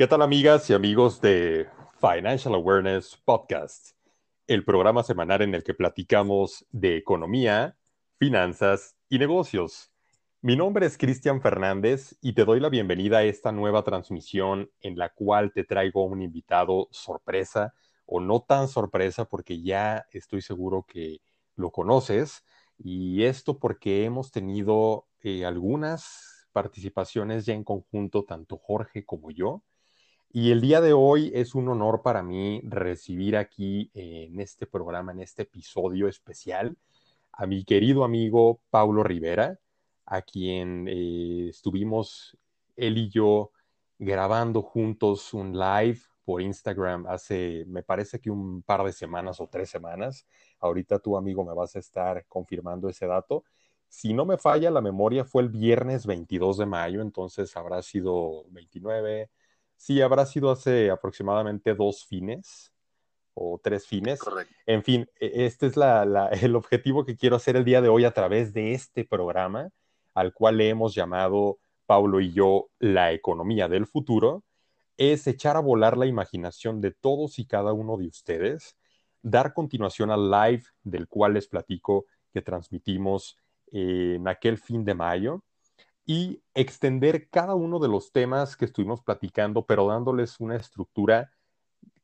¿Qué tal amigas y amigos de Financial Awareness Podcast? El programa semanal en el que platicamos de economía, finanzas y negocios. Mi nombre es Cristian Fernández y te doy la bienvenida a esta nueva transmisión en la cual te traigo un invitado sorpresa o no tan sorpresa porque ya estoy seguro que lo conoces y esto porque hemos tenido eh, algunas participaciones ya en conjunto, tanto Jorge como yo. Y el día de hoy es un honor para mí recibir aquí en este programa, en este episodio especial, a mi querido amigo Paulo Rivera, a quien eh, estuvimos él y yo grabando juntos un live por Instagram hace, me parece que un par de semanas o tres semanas. Ahorita tu amigo me vas a estar confirmando ese dato. Si no me falla la memoria, fue el viernes 22 de mayo, entonces habrá sido 29. Sí, habrá sido hace aproximadamente dos fines o tres fines. Correcto. En fin, e, este es la, la, el objetivo que quiero hacer el día de hoy a través de este programa, al cual le hemos llamado Paulo y yo la economía del futuro es echar a volar la imaginación de todos y cada uno de ustedes, dar continuación al live del cual les platico que transmitimos en aquel fin de mayo y extender cada uno de los temas que estuvimos platicando, pero dándoles una estructura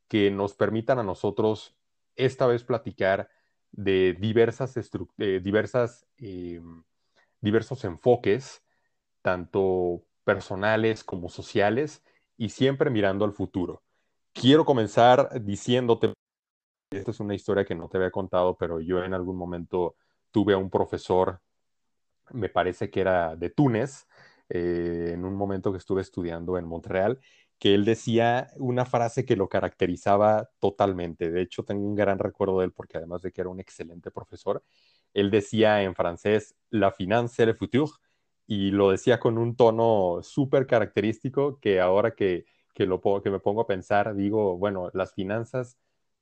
que nos permitan a nosotros esta vez platicar de diversas, eh, diversas diversos enfoques, tanto personales como sociales, y siempre mirando al futuro. Quiero comenzar diciéndote, esta es una historia que no te había contado, pero yo en algún momento tuve a un profesor, me parece que era de Túnez, eh, en un momento que estuve estudiando en Montreal, que él decía una frase que lo caracterizaba totalmente. De hecho, tengo un gran recuerdo de él porque además de que era un excelente profesor, él decía en francés, la finance le futur, y lo decía con un tono súper característico que ahora que, que, lo, que me pongo a pensar, digo, bueno, las finanzas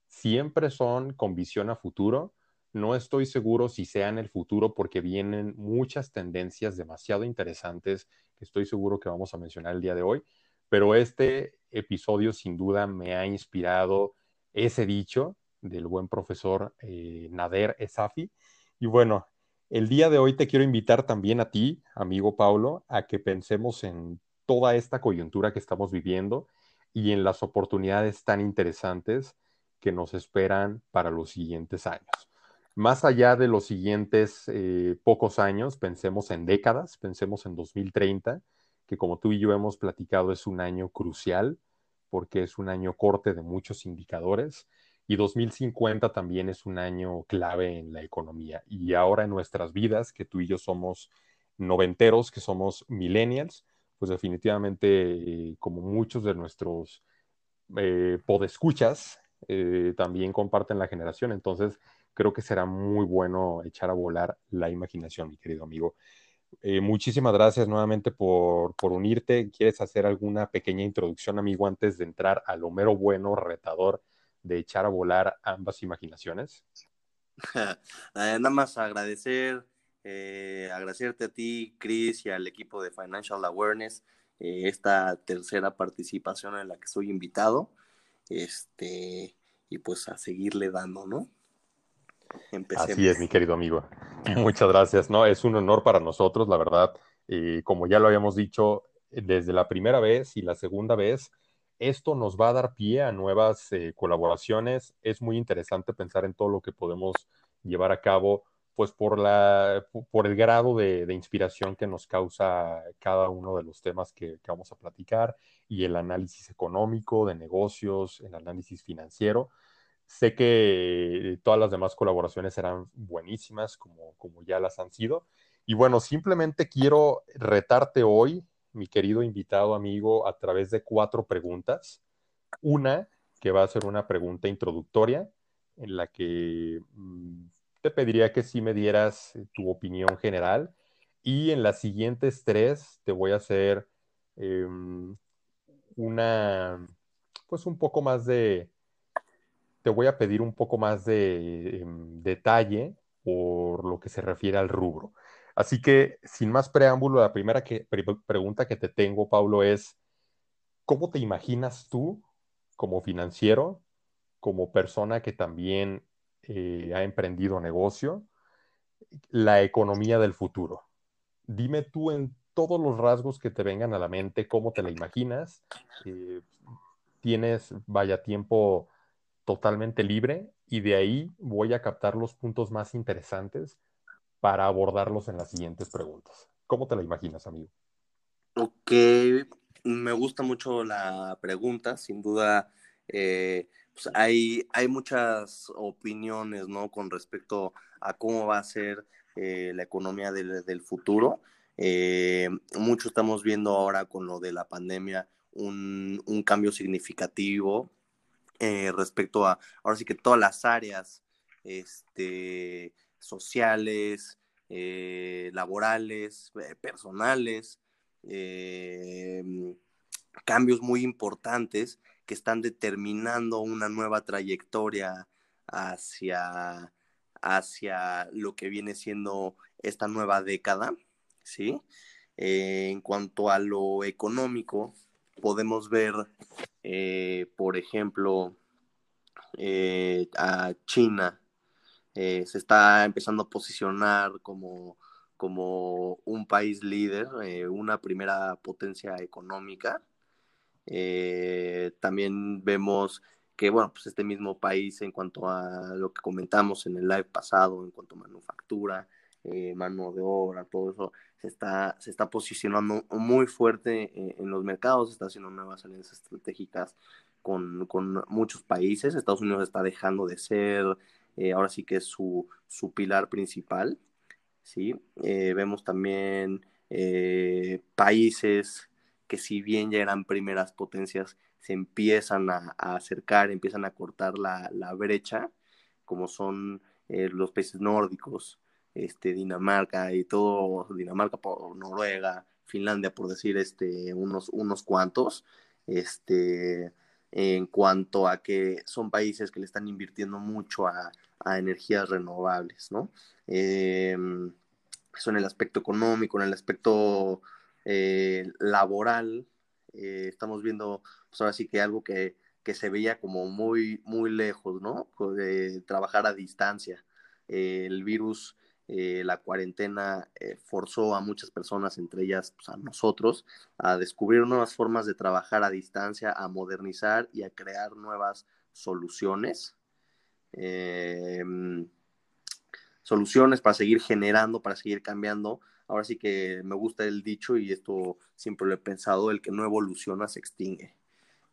siempre son con visión a futuro. No estoy seguro si sea en el futuro porque vienen muchas tendencias demasiado interesantes que estoy seguro que vamos a mencionar el día de hoy, pero este episodio sin duda me ha inspirado ese dicho del buen profesor eh, Nader Esafi. Y bueno, el día de hoy te quiero invitar también a ti, amigo Paulo, a que pensemos en toda esta coyuntura que estamos viviendo y en las oportunidades tan interesantes que nos esperan para los siguientes años. Más allá de los siguientes eh, pocos años, pensemos en décadas, pensemos en 2030, que como tú y yo hemos platicado es un año crucial porque es un año corte de muchos indicadores y 2050 también es un año clave en la economía. Y ahora en nuestras vidas, que tú y yo somos noventeros, que somos millennials, pues definitivamente, eh, como muchos de nuestros eh, podescuchas, eh, también comparten la generación. Entonces, creo que será muy bueno echar a volar la imaginación, mi querido amigo. Eh, muchísimas gracias nuevamente por, por, unirte. ¿Quieres hacer alguna pequeña introducción, amigo, antes de entrar al Homero bueno, retador de echar a volar ambas imaginaciones? Nada más agradecer, eh, agradecerte a ti, Chris, y al equipo de Financial Awareness, eh, esta tercera participación en la que soy invitado, este, y pues a seguirle dando, ¿no? Empecemos. Así es, mi querido amigo. Muchas gracias, ¿no? Es un honor para nosotros, la verdad. Y como ya lo habíamos dicho desde la primera vez y la segunda vez, esto nos va a dar pie a nuevas eh, colaboraciones. Es muy interesante pensar en todo lo que podemos llevar a cabo, pues por, la, por el grado de, de inspiración que nos causa cada uno de los temas que, que, vamos a platicar y el análisis económico, de negocios, el análisis financiero. Sé que todas las demás colaboraciones serán buenísimas, como, como ya las han sido. Y bueno, simplemente quiero retarte hoy mi querido invitado amigo a través de cuatro preguntas. Una que va a ser una pregunta introductoria en la que mm, te pediría que sí me dieras eh, tu opinión general y en las siguientes tres te voy a hacer eh, una, pues un poco más de, te voy a pedir un poco más de eh, detalle por lo que se refiere al rubro. Así que, sin más preámbulo, la primera que, pre pregunta que te tengo, Pablo, es, ¿cómo te imaginas tú como financiero, como persona que también eh, ha emprendido negocio, la economía del futuro? Dime tú en todos los rasgos que te vengan a la mente, cómo te la imaginas. Eh, tienes, vaya, tiempo totalmente libre y de ahí voy a captar los puntos más interesantes para abordarlos en las siguientes preguntas. ¿Cómo te la imaginas, amigo? Ok, me gusta mucho la pregunta, sin duda. Eh, pues hay, hay muchas opiniones, ¿no? Con respecto a cómo va a ser eh, la economía del, futuro. Eh, mucho estamos viendo ahora con lo de la pandemia un, un cambio significativo eh, respecto a, ahora sí que todas las áreas este, sociales, eh, laborales, eh, personales, cambios muy importantes que están determinando una nueva trayectoria hacia, hacia lo que viene siendo esta nueva década, ¿sí? en cuanto a lo económico, podemos ver, eh, por ejemplo, eh, a China. Eh, se está empezando a posicionar como, como un país líder, una primera potencia económica. también vemos que, bueno, pues este mismo país en cuanto a lo que comentamos en el live pasado, en cuanto a manufactura, mano de obra, todo eso, se está, se está posicionando muy fuerte en, los mercados, está haciendo nuevas alianzas estratégicas con, con, muchos países. Estados Unidos está dejando de ser, eh, ahora sí que es su, su pilar principal. ¿sí? Eh, vemos también eh, países que si bien ya eran primeras potencias, se empiezan a, a acercar, empiezan a cortar la, la brecha, como son los países nórdicos, este, Dinamarca y todo, Dinamarca por Noruega, Finlandia, por decir este, unos, unos cuantos, este, en cuanto a que son países que le están invirtiendo mucho a, energías renovables, ¿no? Em, eso en el aspecto económico, en el aspecto eh, laboral, eh, estamos viendo, pues ahora sí que algo que, que se veía como muy, muy lejos, ¿no? De trabajar a distancia. el virus eh, la cuarentena eh, forzó a muchas personas, entre ellas pues, a nosotros, a descubrir nuevas formas de trabajar a distancia, a modernizar y a crear nuevas soluciones. Em, soluciones para seguir generando, para seguir cambiando. Ahora sí que me gusta el dicho y esto siempre lo he pensado, el que no evoluciona se extingue.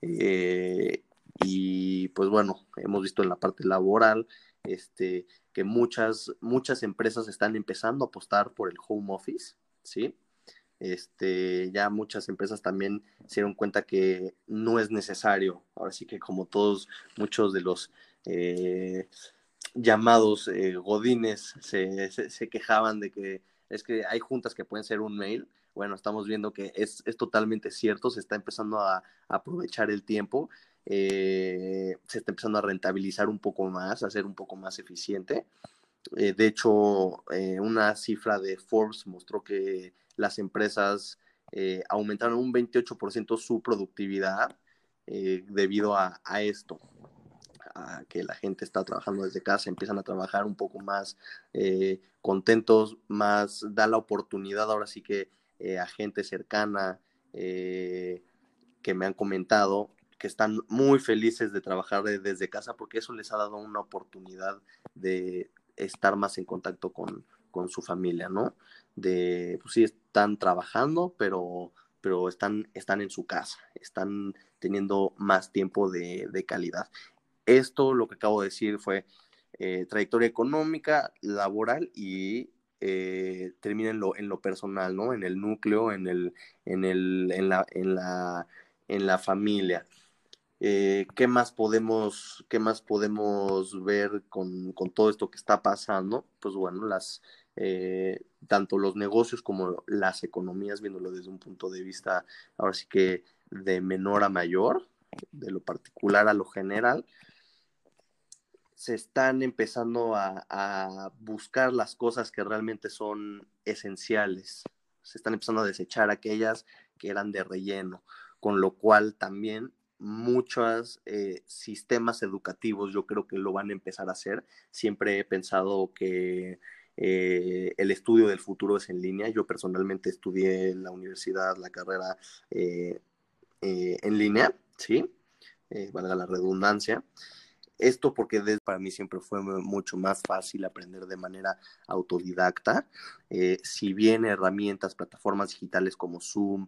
Eh, y pues bueno, hemos visto en la parte laboral este, que muchas, muchas empresas están empezando a apostar por el home office, ¿sí? Este, ya muchas empresas también se dieron cuenta que no es necesario. Ahora sí que como todos, muchos de los eh, llamados eh, godines se, se, quejaban de que es que hay juntas que pueden ser un mail. Bueno, estamos viendo que es, es totalmente cierto, se está empezando a, a aprovechar el tiempo eh, se está empezando a rentabilizar un poco más, a ser un poco más eficiente. Eh, de hecho, eh, una cifra de Forbes mostró que las empresas aumentaron un 28% su productividad debido a, a, esto, a que la gente está trabajando desde casa, empiezan a trabajar un poco más contentos, más da la oportunidad ahora sí que a gente cercana que me han comentado que están muy felices de trabajar desde casa porque eso les ha dado una oportunidad de estar más en contacto con, su familia, ¿no? De, pues sí, están trabajando, pero, pero están, están en su casa, están teniendo más tiempo de, calidad. Esto, lo que acabo de decir, fue eh, trayectoria económica, laboral y eh, termina en lo, en lo personal, ¿no? En el núcleo, en, el, en, el, en, la, en, la, en la familia. Eh, ¿qué, más podemos, ¿Qué más podemos ver con, todo esto que está pasando? Pues bueno, las, eh, tanto los negocios como las economías, viéndolo desde un punto de vista, ahora sí que de menor a mayor, de lo particular a lo general, se están empezando a, a buscar las cosas que realmente son esenciales. Se están empezando a desechar aquellas que eran de relleno con lo cual también muchos eh, sistemas educativos yo creo que lo van a empezar a hacer. Siempre he pensado que eh, el estudio del futuro es en línea. Yo personalmente estudié en la universidad la carrera eh, en línea, ¿sí? valga la redundancia. Esto porque para mí siempre fue mucho más fácil aprender de manera autodidacta. si bien herramientas, plataformas digitales como Zoom,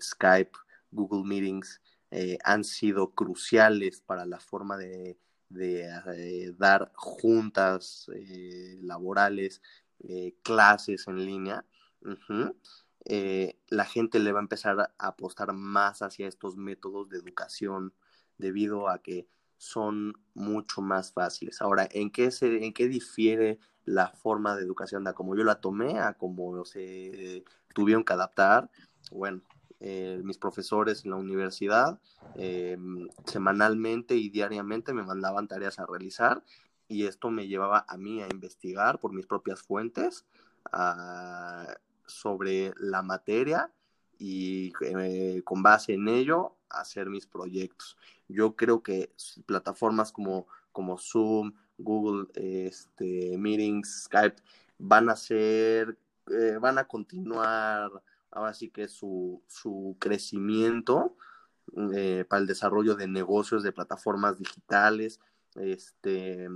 Skype, Google Meetings, eh, han sido cruciales para la forma de, eh, dar juntas eh, laborales, clases en línea. la gente le va a empezar a apostar más hacia estos métodos de educación debido a que son mucho más fáciles. Ahora, ¿en qué, se, en qué difiere la forma de educación de como yo la tomé a como se tuvieron que adaptar? Bueno, eh, mis profesores en la universidad eh, semanalmente y diariamente me mandaban tareas a realizar y esto me llevaba a mí a investigar por mis propias fuentes sobre la materia y eh, con base en ello hacer mis proyectos. Yo creo que plataformas como, como Zoom, Google este, Meetings, Skype van a ser, van a continuar ahora sí que su, su crecimiento eh, para el desarrollo de negocios, de plataformas digitales, este,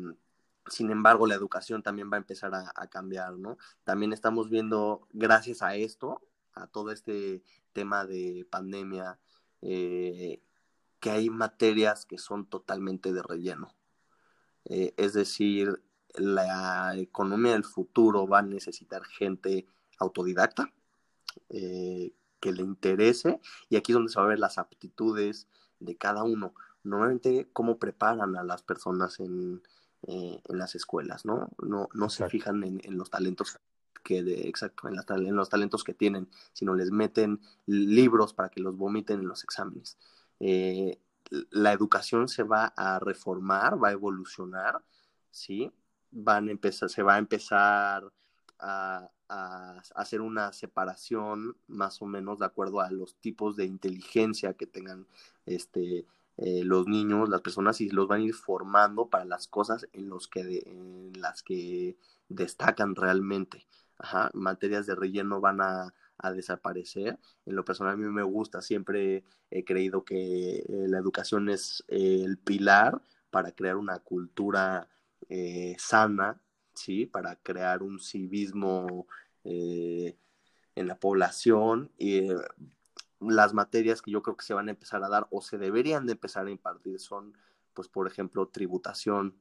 sin embargo, la educación también va a empezar a, cambiar, ¿no? También estamos viendo, gracias a esto, a todo este tema de pandemia, eh, que hay materias que son totalmente de relleno. Eh, es decir, la economía del futuro va a necesitar gente autodidacta, eh, que le interese y aquí es donde se va a ver las aptitudes de cada uno. Normalmente cómo preparan a las personas en, eh, en las escuelas, ¿no? No, no se fijan en, los talentos que de, exacto, en, en, los talentos que tienen, sino les meten libros para que los vomiten en los exámenes. Eh, la educación se va a reformar, va a evolucionar, ¿sí? Van a empezar, se va a empezar a, a, hacer una separación más o menos de acuerdo a los tipos de inteligencia que tengan este, eh, los niños, las personas, y los van a ir formando para las cosas en, los que en las que destacan realmente. Ajá, materias de relleno van a, desaparecer. En lo personal a mí me gusta, siempre he creído que eh, la educación es eh, el pilar para crear una cultura sana ¿sí? Para crear un civismo eh, en la población. Y eh, las materias que yo creo que se van a empezar a dar o se deberían de empezar a impartir son, pues, por ejemplo, tributación,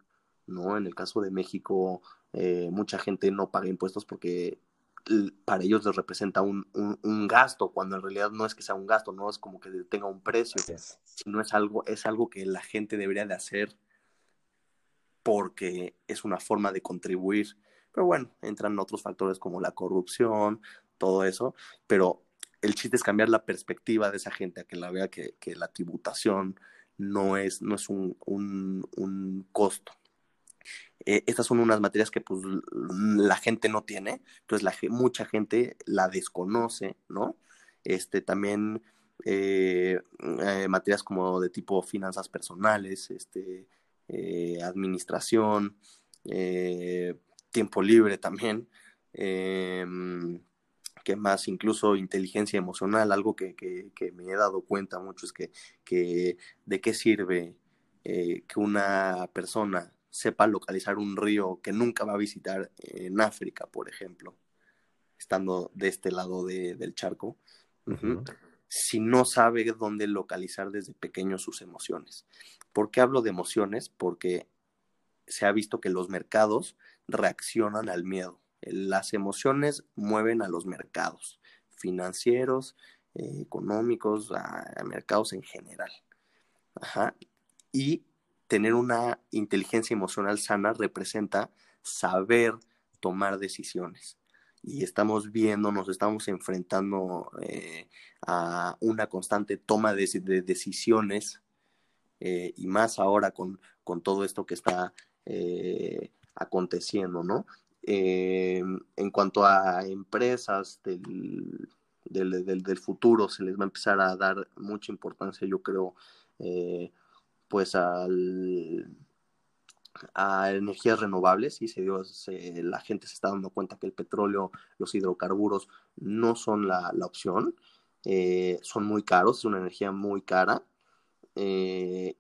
¿no? En el caso de México, eh, mucha gente no paga impuestos porque para ellos les representa un, un, gasto, cuando en realidad no es que sea un gasto, no es como que tenga un precio, sino es algo, es algo que la gente debería de hacer porque es una forma de contribuir. Pero bueno, entran otros factores como la corrupción, todo eso, pero el chiste es cambiar la perspectiva de esa gente a que la vea que, la tributación no es, no es un, un, costo. Eh, estas son unas materias que pues la gente no tiene, entonces mucha gente la desconoce, ¿no? Este, también eh, eh, materias como de tipo finanzas personales, este, eh, administración, eh, tiempo libre también, eh, que más incluso inteligencia emocional, algo que, me he dado cuenta mucho es que, que de qué sirve que una persona sepa localizar un río que nunca va a visitar en África, por ejemplo, estando de este lado del charco si no sabe dónde localizar desde pequeño sus emociones. ¿Por qué hablo de emociones? Porque se ha visto que los mercados reaccionan al miedo. Las emociones mueven a los mercados financieros, eh, económicos, a, mercados en general. Y tener una inteligencia emocional sana representa saber tomar decisiones y estamos viendo, nos estamos enfrentando eh, a una constante toma de, decisiones eh, y más ahora con, con, todo esto que está eh, aconteciendo, ¿no? en cuanto a empresas del, del, del, futuro se les va a empezar a dar mucha importancia, yo creo, pues al, a energías renovables y se dio, la gente se está dando cuenta que el petróleo, los hidrocarburos no son la, la opción, eh, son muy caros, es una energía muy cara eh,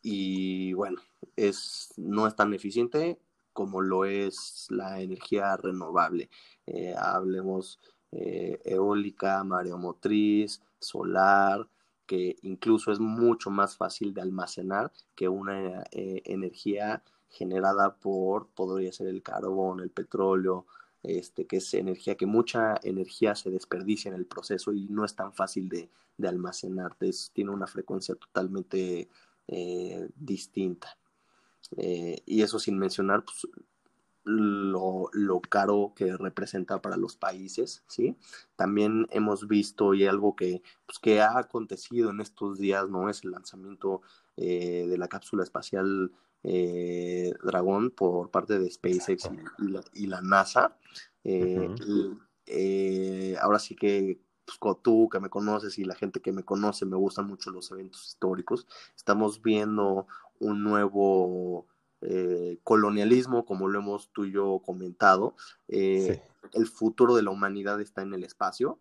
y bueno, es, no es tan eficiente como lo es la energía renovable. Eh, hablemos eólica, mareomotriz, solar, que incluso es mucho más fácil de almacenar que una energía generada por, podría ser el carbón, el petróleo, este, que es energía, que mucha energía se desperdicia en el proceso y no es tan fácil de, almacenar, tiene una frecuencia totalmente eh, distinta. Eh, y eso sin mencionar pues, lo, caro que representa para los países, ¿sí? También hemos visto y algo que, pues, que ha acontecido en estos días, ¿no? Es el lanzamiento eh, de la cápsula espacial eh, Dragón por parte de SpaceX y, la, NASA. Eh, eh, ahora sí que pues, tú que me conoces y la gente que me conoce, me gustan mucho los eventos históricos. Estamos viendo un nuevo colonialismo, como lo hemos tú y yo comentado. El futuro de la humanidad está en el espacio.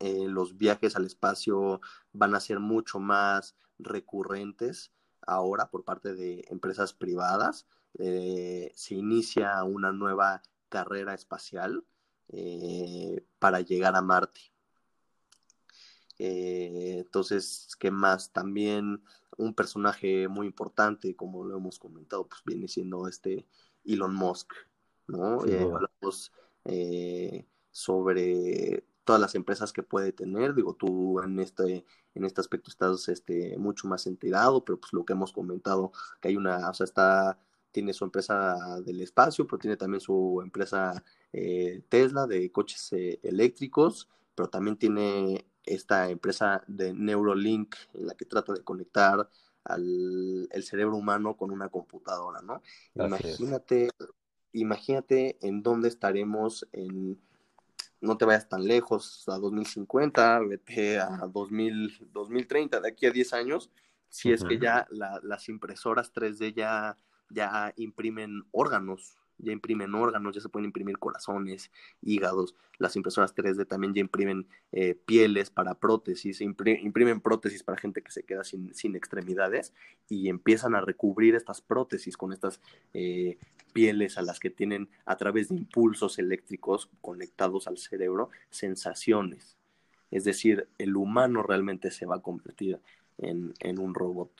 los viajes al espacio van a ser mucho más recurrentes ahora por parte de empresas privadas. Eh, se inicia una nueva carrera espacial eh, para llegar a Marte. Eh, entonces, ¿qué más? También un personaje muy importante, como lo hemos comentado, pues viene siendo este Elon Musk, ¿no? hablamos sobre todas las empresas que puede tener. Digo, tú en este, en este aspecto estás este, mucho más enterado, pero pues lo que hemos comentado, que hay una, o sea, está, tiene su empresa del espacio, pero tiene también su empresa eh, Tesla de coches eh, eléctricos, pero también tiene esta empresa de Neurolink en la que trata de conectar al el cerebro humano con una computadora, ¿no? imagínate, imagínate en dónde estaremos en no te vayas tan lejos, a 2050, vete a 2000, 2030, de aquí a 10 años, si es que ya las impresoras 3D ya, ya imprimen órganos ya imprimen órganos, ya se pueden imprimir corazones, hígados, las impresoras 3D también ya imprimen eh, pieles para prótesis, imprimen prótesis para gente que se queda sin, sin, extremidades y empiezan a recubrir estas prótesis con estas eh, pieles a las que tienen a través de impulsos eléctricos conectados al cerebro sensaciones. Es decir, el humano realmente se va a convertir en, en un robot.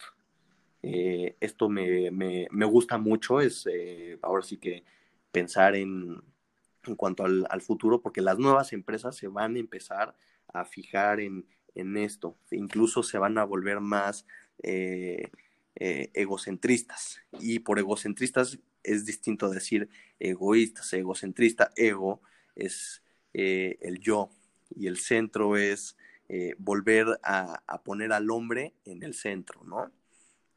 Eh, esto me, me, me, gusta mucho, es eh, ahora sí que pensar en, en cuanto al, al, futuro, porque las nuevas empresas se van a empezar a fijar en, en esto, incluso se van a volver más eh, egocentristas. Y por egocentristas es distinto decir egoístas, egocentrista, ego es el yo y el centro es volver a poner al hombre en el centro, ¿no?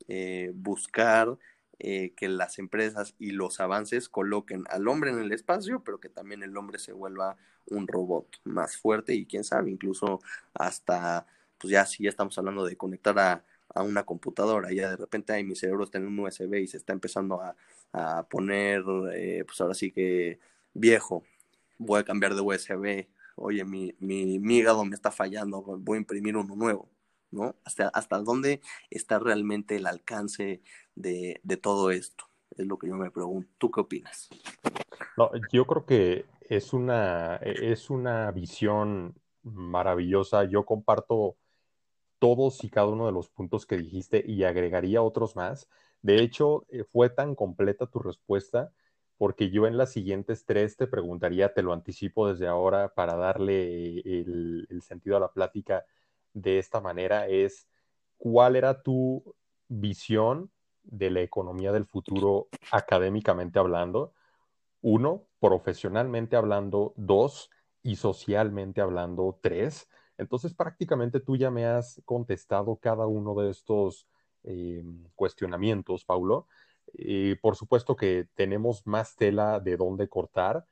Eh, buscar eh, que las empresas y los avances coloquen al hombre en el espacio, pero que también el hombre se vuelva un robot más fuerte y quién sabe, incluso hasta, pues ya si ya estamos hablando de conectar a, una computadora, ya de repente ahí mi cerebro está en un USB y se está empezando a, poner, eh, pues ahora sí que viejo, voy a cambiar de USB, oye, mi, mi, mi hígado me está fallando, voy a imprimir uno nuevo. ¿No? Hasta, hasta dónde está realmente el alcance de, todo esto. Es lo que yo me pregunto. ¿Tú qué opinas? No, yo creo que es una, es una visión maravillosa. Yo comparto todos y cada uno de los puntos que dijiste y agregaría otros más. De hecho, eh, fue tan completa tu respuesta porque yo en las siguientes tres te preguntaría, te lo anticipo desde ahora para darle el, el sentido a la plática de esta manera es cuál era tu visión de la economía del futuro académicamente hablando, uno, profesionalmente hablando, dos, y socialmente hablando, tres. Entonces prácticamente tú ya me has contestado cada uno de estos eh, cuestionamientos, Paulo. por supuesto que tenemos más tela de dónde cortar,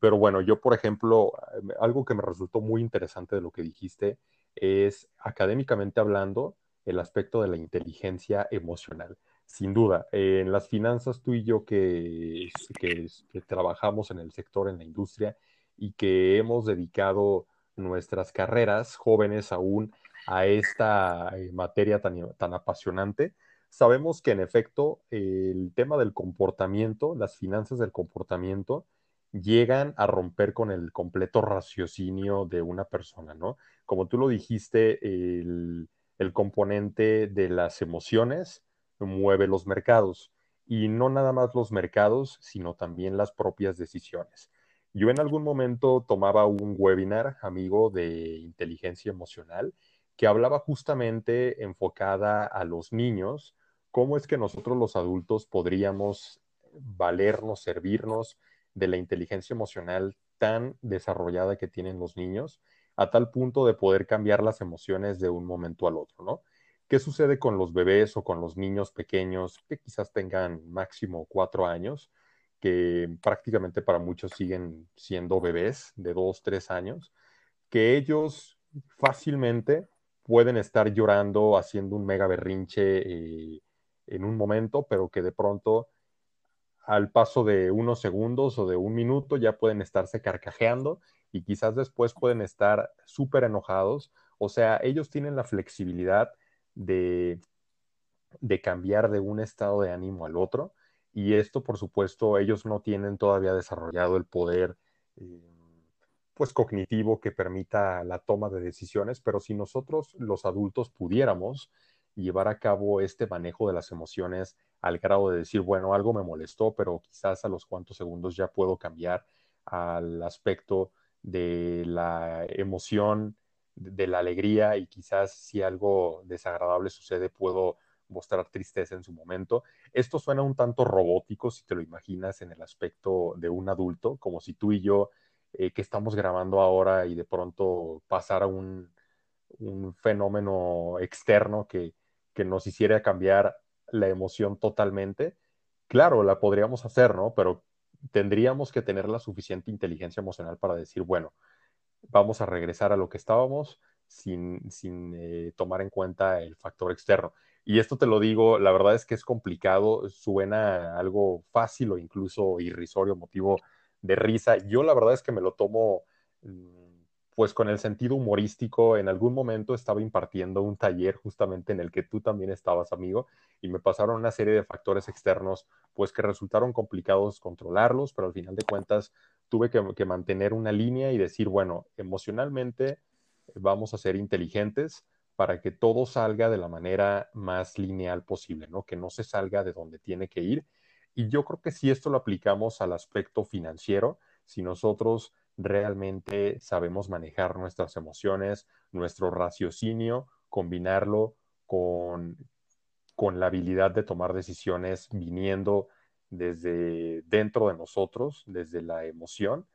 pero bueno, yo, por ejemplo, algo que me resultó muy interesante de lo que dijiste es, académicamente hablando, el aspecto de la inteligencia emocional. Sin duda, en las finanzas, tú y yo que, que, que trabajamos en el sector, en la industria, y que hemos dedicado nuestras carreras jóvenes aún a esta eh, materia tan, tan apasionante, sabemos que en efecto el tema del comportamiento, las finanzas del comportamiento, llegan a romper con el completo raciocinio de una persona, ¿no? Como tú lo dijiste, el, componente de las emociones mueve los mercados y no nada más los mercados, sino también las propias decisiones. Yo en algún momento tomaba un webinar, amigo, de inteligencia emocional, que hablaba justamente enfocada a los niños, cómo es que nosotros los adultos podríamos valernos, servirnos de la inteligencia emocional tan desarrollada que tienen los niños, a tal punto de poder cambiar las emociones de un momento al otro, ¿no? ¿Qué sucede con los bebés o con los niños pequeños que quizás tengan máximo cuatro años? que prácticamente para muchos siguen siendo bebés de dos, tres años, que ellos fácilmente pueden estar llorando, haciendo un mega berrinche eh, en un momento, pero que de pronto al paso de unos segundos o de un minuto ya pueden estarse carcajeando y quizás después pueden estar súper enojados. O sea, ellos tienen la flexibilidad de, de cambiar de un estado de ánimo al otro y esto, por supuesto, ellos no tienen todavía desarrollado el poder eh, pues cognitivo que permita la toma de decisiones, pero si nosotros los adultos pudiéramos llevar a cabo este manejo de las emociones al grado de decir, bueno, algo me molestó, pero quizás a los cuantos segundos ya puedo cambiar al aspecto de la emoción, de la alegría y quizás si algo desagradable sucede puedo mostrar tristeza en su momento. Esto suena un tanto robótico si te lo imaginas en el aspecto de un adulto, como si tú y yo eh, que estamos grabando ahora y de pronto pasara un, un fenómeno externo que, que nos hiciera cambiar la emoción totalmente. Claro, la podríamos hacer, ¿no? Pero tendríamos que tener la suficiente inteligencia emocional para decir, bueno, vamos a regresar a lo que estábamos sin, sin eh, tomar en cuenta el factor externo. Y esto te lo digo, la verdad es que es complicado, suena algo fácil o incluso irrisorio, motivo de risa. Yo la verdad es que me lo tomo mm, pues con el sentido humorístico. En algún momento estaba impartiendo un taller justamente en el que tú también estabas, amigo, y me pasaron una serie de factores externos pues que resultaron complicados controlarlos, pero al final de cuentas tuve que, que mantener una línea y decir, bueno, emocionalmente vamos a ser inteligentes para que todo salga de la manera más lineal posible, ¿no? Que no se salga de donde tiene que ir. Y yo creo que si esto lo aplicamos al aspecto financiero, si nosotros realmente sabemos manejar nuestras emociones, nuestro raciocinio, combinarlo con, con la habilidad de tomar decisiones viniendo desde dentro de nosotros, desde la emoción,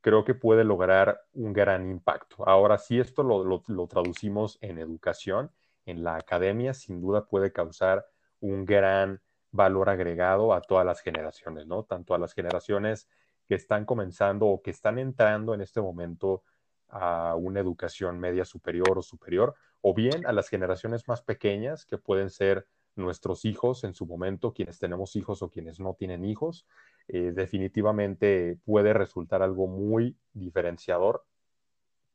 creo que puede lograr un gran impacto. Ahora, si esto lo, traducimos en educación, en la academia, sin duda puede causar un gran valor agregado a todas las generaciones, ¿no? Tanto a las generaciones que están comenzando o que están entrando en este momento a una educación media superior o superior, o bien a las generaciones más pequeñas que pueden ser nuestros hijos en su momento, quienes tenemos hijos o quienes no tienen hijos, eh, definitivamente puede resultar algo muy diferenciador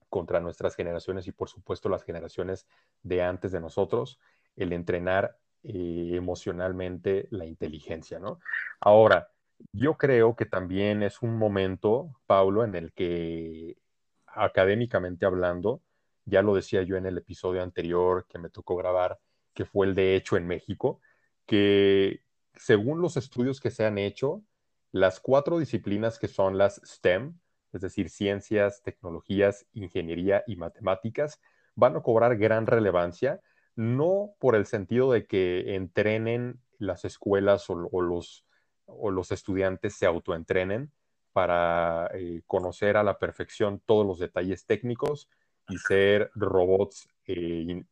contra nuestras generaciones y por supuesto las generaciones de antes de nosotros, el entrenar eh, emocionalmente la inteligencia, ¿no? Ahora, yo creo que también es un momento, Paulo, en el que académicamente hablando, ya lo decía yo en el episodio anterior que me tocó grabar, que fue el de hecho en México, que según los estudios que se han hecho, las cuatro disciplinas que son las STEM, es decir, ciencias, tecnologías, ingeniería y matemáticas, van a cobrar gran relevancia, no por el sentido de que entrenen las escuelas o, los, o los, estudiantes se autoentrenen para eh, conocer a la perfección todos los detalles técnicos y ser robots eh,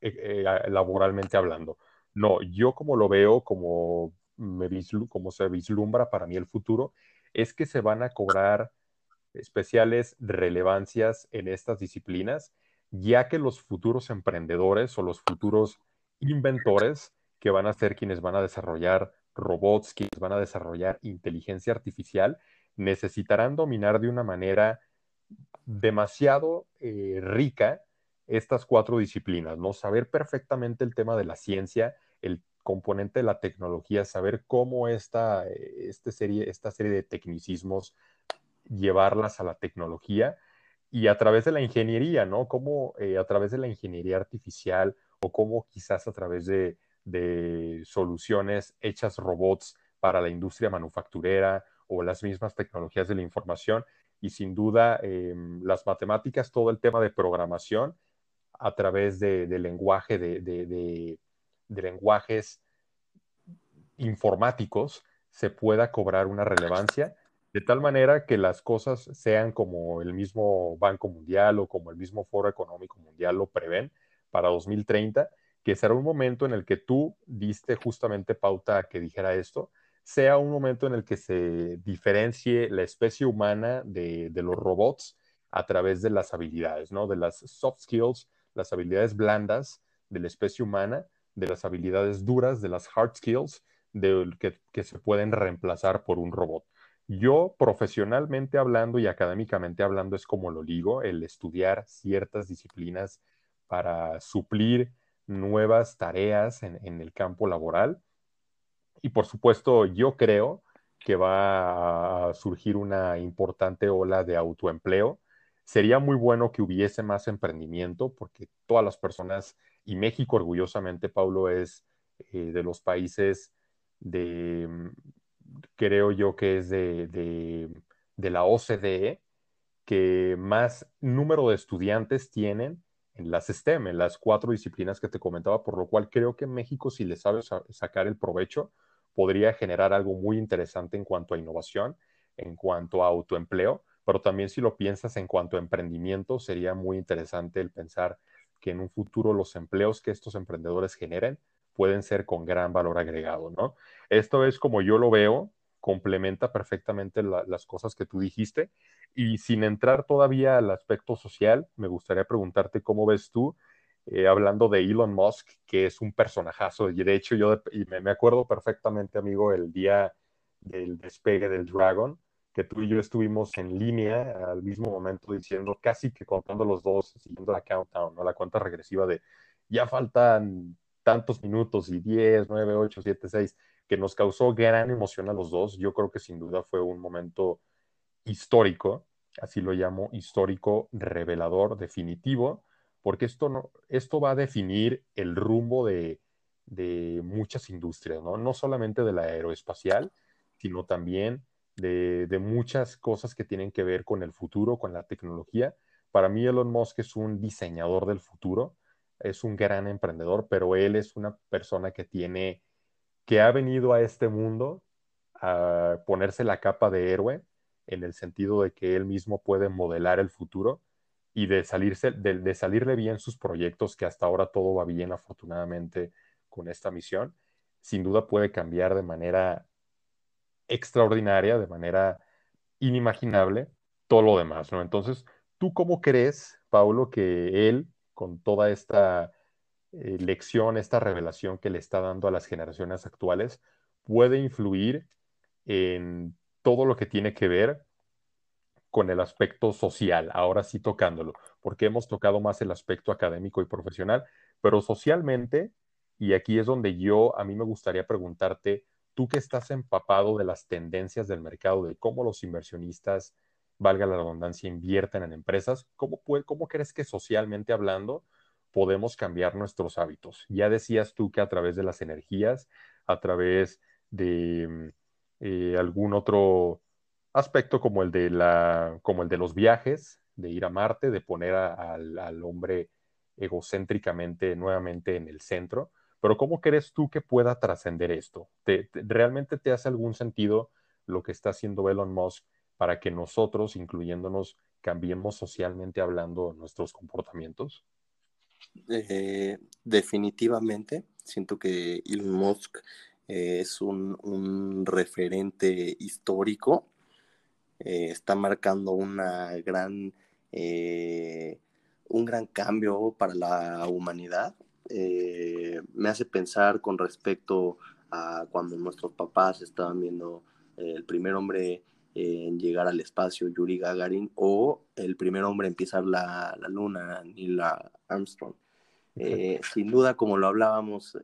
eh, laboralmente hablando. No, yo como lo veo, como me como se vislumbra para mí el futuro, es que se van a cobrar especiales relevancias en estas disciplinas, ya que los futuros emprendedores o los futuros inventores que van a ser quienes van a desarrollar robots, quienes van a desarrollar inteligencia artificial, necesitarán dominar de una manera demasiado eh, rica estas cuatro disciplinas, ¿no? Saber perfectamente el tema de la ciencia, el componente de la tecnología, saber cómo esta, este serie, esta serie de tecnicismos llevarlas a la tecnología y a través de la ingeniería, ¿no? Cómo eh, a través de la ingeniería artificial o cómo quizás a través de, de soluciones hechas robots para la industria manufacturera o las mismas tecnologías de la información. Y sin duda em, las matemáticas, todo el tema de programación a través de, lenguaje, de, de, lenguajes informáticos, se pueda cobrar una relevancia de tal manera que las cosas sean como el mismo Banco Mundial o como el mismo Foro Económico Mundial lo prevén para 2030, que será un momento en el que tú diste justamente pauta a que dijera esto, sea un momento en el que se diferencie la especie humana de, los robots a través de las habilidades, ¿no? De las soft skills, las habilidades blandas de la especie humana, de las habilidades duras, de las hard skills, de, que, que se pueden reemplazar por un robot. Yo profesionalmente hablando y académicamente hablando es como lo digo, el estudiar ciertas disciplinas para suplir nuevas tareas en, el campo laboral y por supuesto, yo creo que va a surgir una importante ola de autoempleo. Sería muy bueno que hubiese más emprendimiento porque todas las personas, y México orgullosamente, Pablo, es eh, de los países de, mm, creo yo que es de, de la OCDE, que más número de estudiantes tienen en las STEM, en las cuatro disciplinas que te comentaba, por lo cual creo que México, si le sabe sacar el provecho, podría generar algo muy interesante en cuanto a innovación, en cuanto a autoempleo, pero también si lo piensas en cuanto a emprendimiento, sería muy interesante el pensar que en un futuro los empleos que estos emprendedores generen pueden ser con gran valor agregado, ¿no? Esto es como yo lo veo, complementa perfectamente las cosas que tú dijiste y sin entrar todavía al aspecto social, me gustaría preguntarte cómo ves tú eh, hablando de Elon Musk, que es un personajazo. Y de hecho, yo me, acuerdo perfectamente, amigo, el día del despegue del Dragon, que tú y yo estuvimos en línea al mismo momento diciendo, casi que contando los dos, siguiendo la countdown, ¿no? la cuenta regresiva de ya faltan tantos minutos y 10, 9, 8, 7, 6, que nos causó gran emoción a los dos. Yo creo que sin duda fue un momento histórico, así lo llamo, histórico, revelador, definitivo porque esto, no, esto va a definir el rumbo de, muchas industrias, ¿no? No solamente de la aeroespacial, sino también de, muchas cosas que tienen que ver con el futuro, con la tecnología. Para mí Elon Musk es un diseñador del futuro, es un gran emprendedor, pero él es una persona que tiene, que ha venido a este mundo a ponerse la capa de héroe en el sentido de que él mismo puede modelar el futuro y de, salirse, de, salirle bien sus proyectos, que hasta ahora todo va bien afortunadamente con esta misión, sin duda puede cambiar de manera extraordinaria, de manera inimaginable, todo lo demás, ¿no? Entonces, ¿tú cómo crees, Paulo, que él, con toda esta eh, lección, esta revelación que le está dando a las generaciones actuales, puede influir en todo lo que tiene que ver con el aspecto social, ahora sí tocándolo, porque hemos tocado más el aspecto académico y profesional, pero socialmente, y aquí es donde yo, a mí me gustaría preguntarte, tú que estás empapado de las tendencias del mercado, de cómo los inversionistas, valga la redundancia, invierten en empresas, ¿cómo, puede, cómo crees que socialmente hablando podemos cambiar nuestros hábitos? Ya decías tú que a través de las energías, a través de mm, eh, algún otro aspecto como el de, la, como el de los viajes, de ir a Marte, de poner al hombre egocéntricamente nuevamente en el centro. Pero ¿cómo crees tú que pueda trascender esto? ¿Te, realmente te hace algún sentido lo que está haciendo Elon Musk para que nosotros, incluyéndonos, cambiemos socialmente hablando nuestros comportamientos? Eh, definitivamente, siento que Elon Musk es un, referente histórico eh, está marcando una gran, eh, un gran cambio para la humanidad. me hace pensar con respecto a cuando nuestros papás estaban viendo el primer hombre en llegar al espacio, Yuri Gagarin, o el primer hombre en pisar la, la luna, Neil Armstrong. sin duda, como lo hablábamos,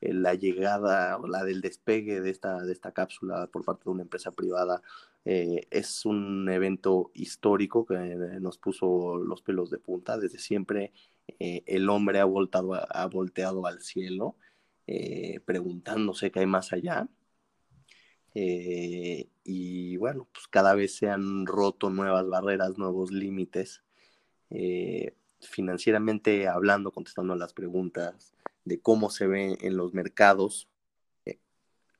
la llegada o la del despegue de esta, de esta cápsula por parte de una empresa privada eh, es un evento histórico que nos puso los pelos de punta. Desde siempre eh, el hombre ha, voltado, ha volteado al cielo eh, preguntándose qué hay más allá. Y bueno, pues cada vez se han roto nuevas barreras, nuevos límites. financieramente hablando, contestando a las preguntas, de cómo se ve en los mercados. Eh,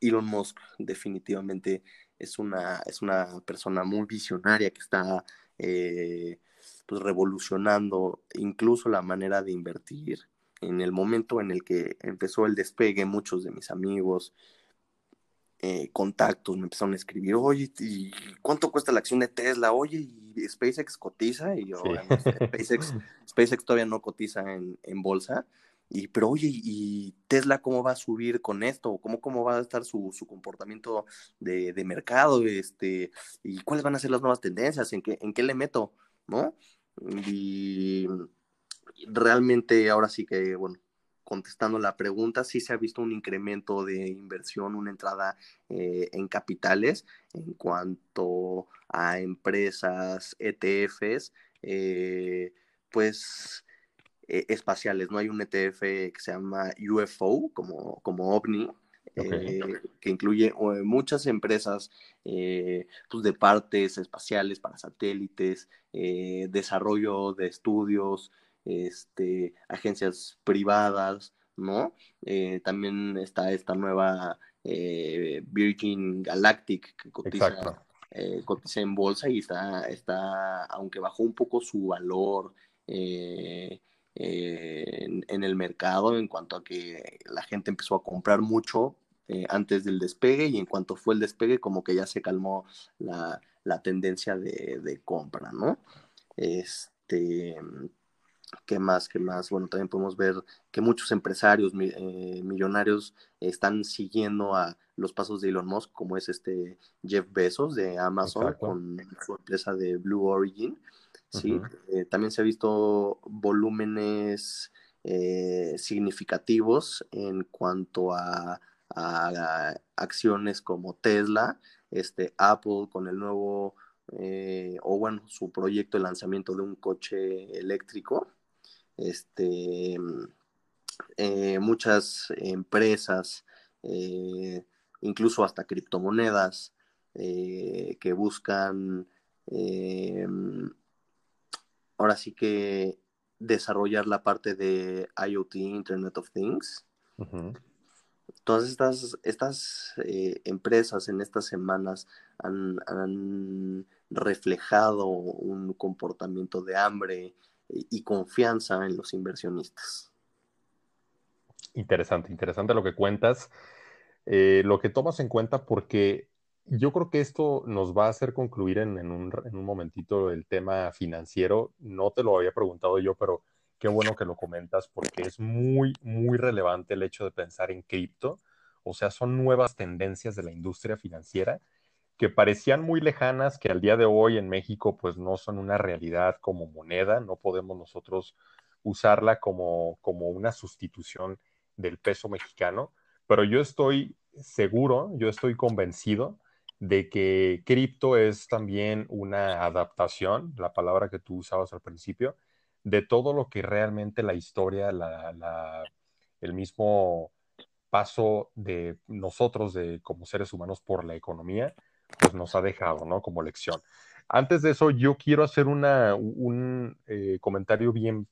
Elon Musk definitivamente es una, es una persona muy visionaria que está eh, pues revolucionando incluso la manera de invertir. En el momento en el que empezó el despegue, muchos de mis amigos, eh, contactos me empezaron a escribir, oye, ¿y cuánto cuesta la acción de Tesla? Oye, ¿y SpaceX cotiza? Y yo, SpaceX, SpaceX, todavía no cotiza en, en bolsa, y, pero oye, ¿y Tesla cómo va a subir con esto? ¿Cómo, cómo va a estar su, comportamiento de, mercado? Este, ¿Y cuáles van a ser las nuevas tendencias? ¿En qué, en qué le meto? ¿No? Y realmente ahora sí que, bueno, contestando la pregunta, sí se ha visto un incremento de inversión, una entrada eh, en capitales en cuanto a empresas ETFs, eh, pues eh, espaciales, ¿no? Hay un ETF que se llama UFO, como, como OVNI, eh, que incluye muchas empresas pues de partes espaciales para satélites, desarrollo de estudios, este, agencias privadas, ¿no? también está esta nueva Virgin Galactic que cotiza, cotiza, en bolsa y está, está, aunque bajó un poco su valor, eh, en, el mercado en cuanto a que la gente empezó a comprar mucho eh, antes del despegue y en cuanto fue el despegue como que ya se calmó la, tendencia de, compra, ¿no? Este, ¿qué más? ¿Qué más? Bueno, también podemos ver que muchos empresarios eh, millonarios están siguiendo a los pasos de Elon Musk, como es este Jeff Bezos de Amazon con su empresa de Blue Origin. ¿sí? Eh, también se ha visto volúmenes eh, significativos en cuanto a, acciones como Tesla, este, Apple con el nuevo, eh, o bueno, su proyecto de lanzamiento de un coche eléctrico, este, muchas empresas, incluso hasta criptomonedas, que buscan ahora sí que desarrollar la parte de IoT, Internet of Things. Todas estas, estas eh, empresas en estas semanas han, reflejado un comportamiento de hambre y, confianza en los inversionistas. Interesante, interesante lo que cuentas. Eh, lo que tomas en cuenta porque yo creo que esto nos va a hacer concluir en, un, momentito el tema financiero. No te lo había preguntado yo, pero qué bueno que lo comentas porque es muy, muy relevante el hecho de pensar en cripto. O sea, son nuevas tendencias de la industria financiera que parecían muy lejanas, que al día de hoy en México pues no son una realidad como moneda, no podemos nosotros usarla como, como una sustitución del peso mexicano, pero yo estoy seguro, yo estoy convencido de que cripto es también una adaptación, la palabra que tú usabas al principio, de todo lo que realmente la historia, el mismo paso de nosotros de, como seres humanos por la economía, pues nos ha dejado, ¿no? Como lección. Antes de eso, yo quiero hacer un eh, comentario bien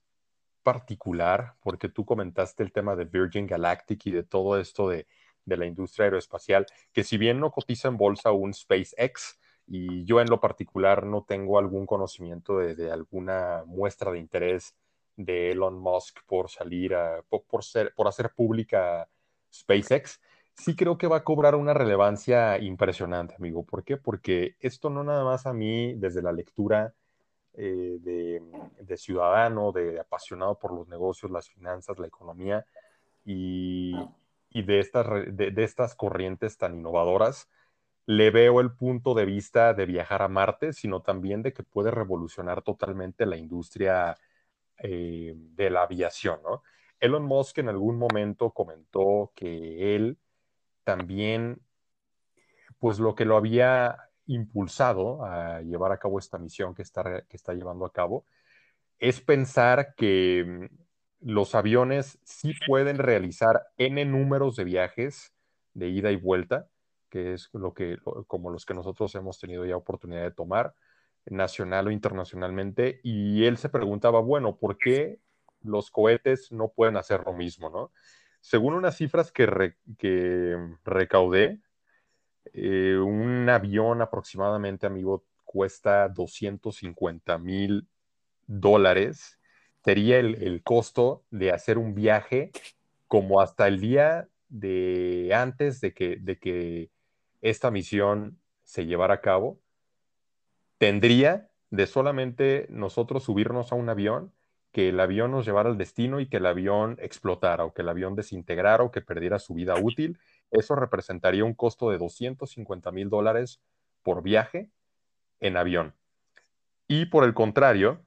particular, porque tú comentaste el tema de Virgin Galactic y de todo esto de de la industria aeroespacial, que si bien no cotiza en bolsa un SpaceX, y yo en lo particular no tengo algún conocimiento de, alguna muestra de interés de Elon Musk por salir a, por, ser, por hacer pública SpaceX, sí creo que va a cobrar una relevancia impresionante, amigo. ¿Por qué? Porque esto no nada más a mí, desde la lectura eh, de, ciudadano, de apasionado por los negocios, las finanzas, la economía y, de, estas, de, estas corrientes tan innovadoras, le veo el punto de vista de viajar a Marte, sino también de que puede revolucionar totalmente la industria eh, de la aviación, ¿no? Elon Musk en algún momento comentó que él también, pues lo que lo había impulsado a llevar a cabo esta misión que está, que está llevando a cabo, es pensar que mm, los aviones sí pueden realizar N números de viajes de ida y vuelta, que es lo que, como los que nosotros hemos tenido ya oportunidad de tomar, nacional o internacionalmente, y él se preguntaba, bueno, ¿por qué los cohetes no pueden hacer lo mismo, no? Según unas cifras que, recaudé, eh, un avión aproximadamente, amigo, cuesta 250 mil dólares. Sería el, costo de hacer un viaje como hasta el día de antes de que, de que esta misión se llevara a cabo. Tendría de solamente nosotros subirnos a un avión que el avión nos llevara al destino y que el avión explotara o que el avión desintegrara o que perdiera su vida útil, eso representaría un costo de 250 mil dólares por viaje en avión. Y por el contrario,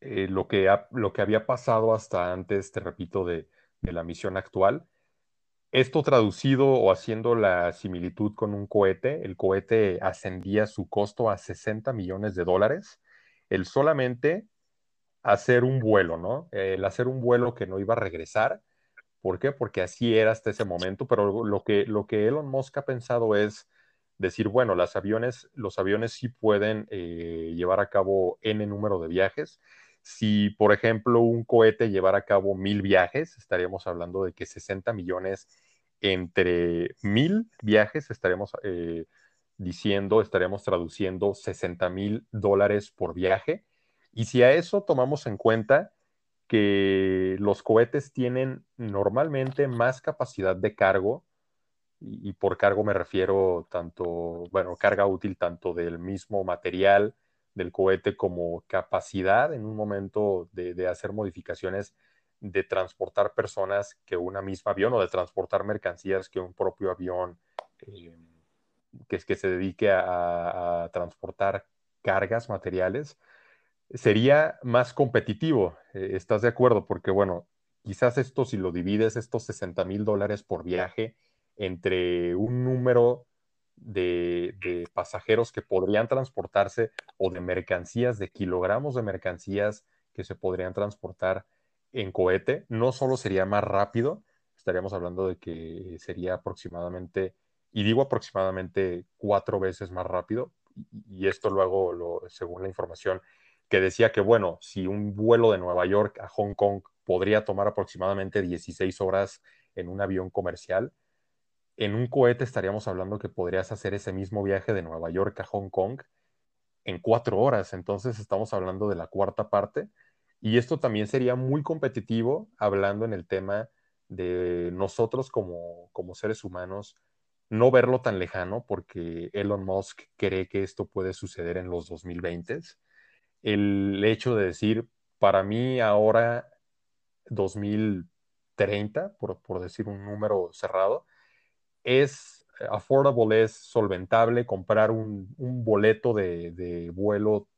eh, lo, que lo que había pasado hasta antes, te repito, de, de la misión actual, esto traducido o haciendo la similitud con un cohete, el cohete ascendía su costo a 60 millones de dólares. El solamente hacer un vuelo, ¿no? El hacer un vuelo que no iba a regresar. ¿Por qué? Porque así era hasta ese momento, pero lo que, lo que Elon Musk ha pensado es decir, bueno, los aviones, los aviones sí pueden eh, llevar a cabo N número de viajes. Si, por ejemplo, un cohete llevara a cabo mil viajes, estaríamos hablando de que 60 millones entre mil viajes, estaremos eh, diciendo, estaremos traduciendo 60 mil dólares por viaje y si a eso tomamos en cuenta que los cohetes tienen normalmente más capacidad de cargo, y, por cargo me refiero tanto, bueno, carga útil tanto del mismo material del cohete como capacidad en un momento de, hacer modificaciones de transportar personas que una misma avión o de transportar mercancías que un propio avión eh, que, que se dedique a transportar cargas materiales sería más competitivo. Eh, ¿Estás de acuerdo? Porque, bueno, quizás esto, si lo divides, estos 60 mil dólares por viaje entre un número de, pasajeros que podrían transportarse o de mercancías, de kilogramos de mercancías que se podrían transportar en cohete, no solo sería más rápido, estaríamos hablando de que sería aproximadamente, y digo aproximadamente cuatro veces más rápido, y esto lo hago según la información que decía que, bueno, si un vuelo de Nueva York a Hong Kong podría tomar aproximadamente 16 horas en un avión comercial, en un cohete estaríamos hablando que podrías hacer ese mismo viaje de Nueva York a Hong Kong en cuatro horas. Entonces estamos hablando de la cuarta parte. Y esto también sería muy competitivo hablando en el tema de nosotros como, como seres humanos, no verlo tan lejano porque Elon Musk cree que esto puede suceder en los 2020s el hecho de decir, para mí ahora 2030, por, por decir un número cerrado, es affordable, es solventable comprar un, boleto de, vuelo